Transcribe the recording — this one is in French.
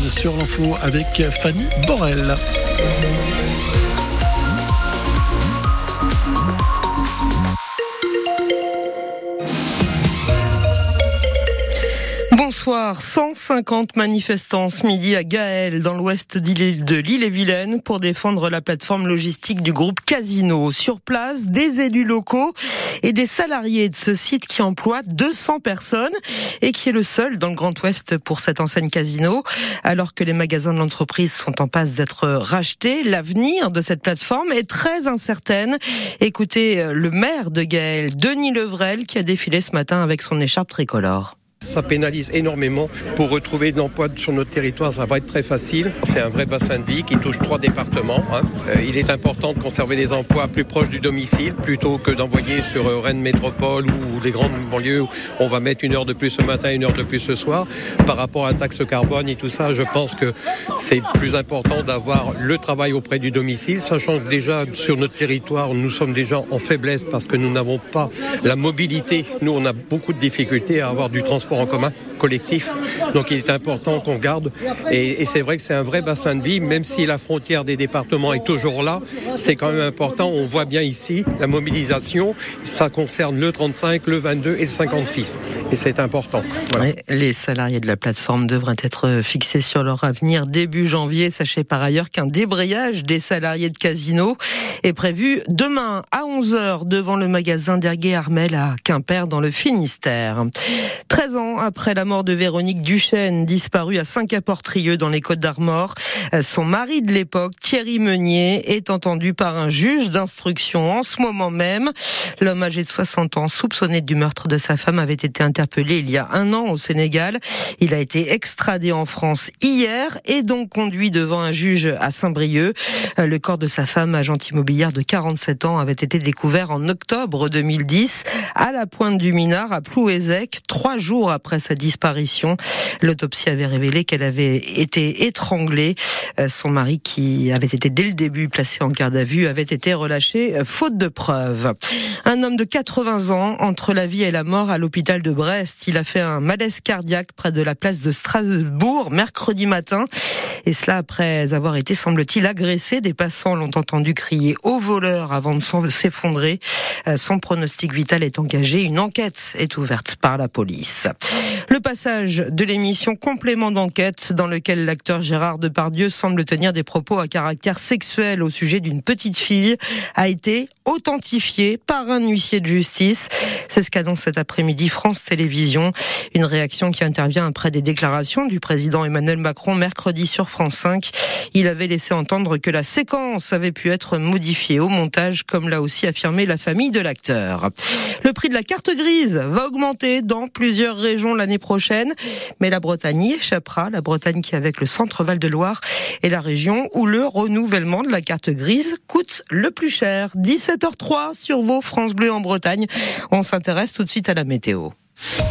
sur l'info avec Fanny Borel. Bonsoir. 150 manifestants ce midi à Gaël, dans l'ouest de l'île-et-Vilaine, pour défendre la plateforme logistique du groupe Casino. Sur place, des élus locaux et des salariés de ce site qui emploie 200 personnes et qui est le seul dans le Grand Ouest pour cette enseigne Casino. Alors que les magasins de l'entreprise sont en passe d'être rachetés, l'avenir de cette plateforme est très incertaine. Écoutez le maire de Gaël, Denis Levrel, qui a défilé ce matin avec son écharpe tricolore. Ça pénalise énormément. Pour retrouver de l'emploi sur notre territoire, ça va être très facile. C'est un vrai bassin de vie qui touche trois départements. Hein. Euh, il est important de conserver des emplois plus proches du domicile plutôt que d'envoyer sur euh, Rennes Métropole ou les grandes banlieues où on va mettre une heure de plus ce matin, une heure de plus ce soir. Par rapport à la taxe carbone et tout ça, je pense que c'est plus important d'avoir le travail auprès du domicile, sachant que déjà sur notre territoire, nous sommes déjà en faiblesse parce que nous n'avons pas la mobilité. Nous, on a beaucoup de difficultés à avoir du transport en commun collectif. Donc il est important qu'on garde. Et, c'est vrai que c'est un vrai bassin de vie, même si la frontière des départements est toujours là. C'est quand même important. On voit bien ici la mobilisation. Ça concerne le 35, le 22 et le 56. Et c'est important. les salariés de la plateforme devraient être fixés sur leur avenir début janvier. Sachez par ailleurs qu'un débrayage des salariés de Casino est prévu demain à 11h devant le magasin d'Ergué Armel à Quimper dans le Finistère. 13 après la mort de Véronique Duchesne, disparue à Saint-Caportrieux dans les Côtes d'Armor, son mari de l'époque, Thierry Meunier, est entendu par un juge d'instruction en ce moment même. L'homme âgé de 60 ans, soupçonné du meurtre de sa femme, avait été interpellé il y a un an au Sénégal. Il a été extradé en France hier et donc conduit devant un juge à Saint-Brieuc. Le corps de sa femme, agente immobilière de 47 ans, avait été découvert en octobre 2010 à la pointe du Minard à Plouézec, trois jours après sa disparition. L'autopsie avait révélé qu'elle avait été étranglée. Euh, son mari, qui avait été dès le début placé en garde à vue, avait été relâché euh, faute de preuves. Un homme de 80 ans entre la vie et la mort à l'hôpital de Brest. Il a fait un malaise cardiaque près de la place de Strasbourg mercredi matin. Et cela après avoir été, semble-t-il, agressé. Des passants l'ont entendu crier au voleur avant de s'effondrer. Euh, son pronostic vital est engagé. Une enquête est ouverte par la police. Le passage de l'émission Complément d'enquête dans lequel l'acteur Gérard Depardieu semble tenir des propos à caractère sexuel au sujet d'une petite fille a été authentifié par un huissier de justice. C'est ce qu'annonce cet après-midi France Télévisions. Une réaction qui intervient après des déclarations du président Emmanuel Macron mercredi sur France 5. Il avait laissé entendre que la séquence avait pu être modifiée au montage, comme l'a aussi affirmé la famille de l'acteur. Le prix de la carte grise va augmenter dans plusieurs régions l'année prochaine, mais la Bretagne y échappera. La Bretagne qui, avec le centre Val de Loire, est la région où le renouvellement de la carte grise coûte le plus cher. 17h03 sur vos France Bleu en Bretagne. On s'intéresse tout de suite à la météo.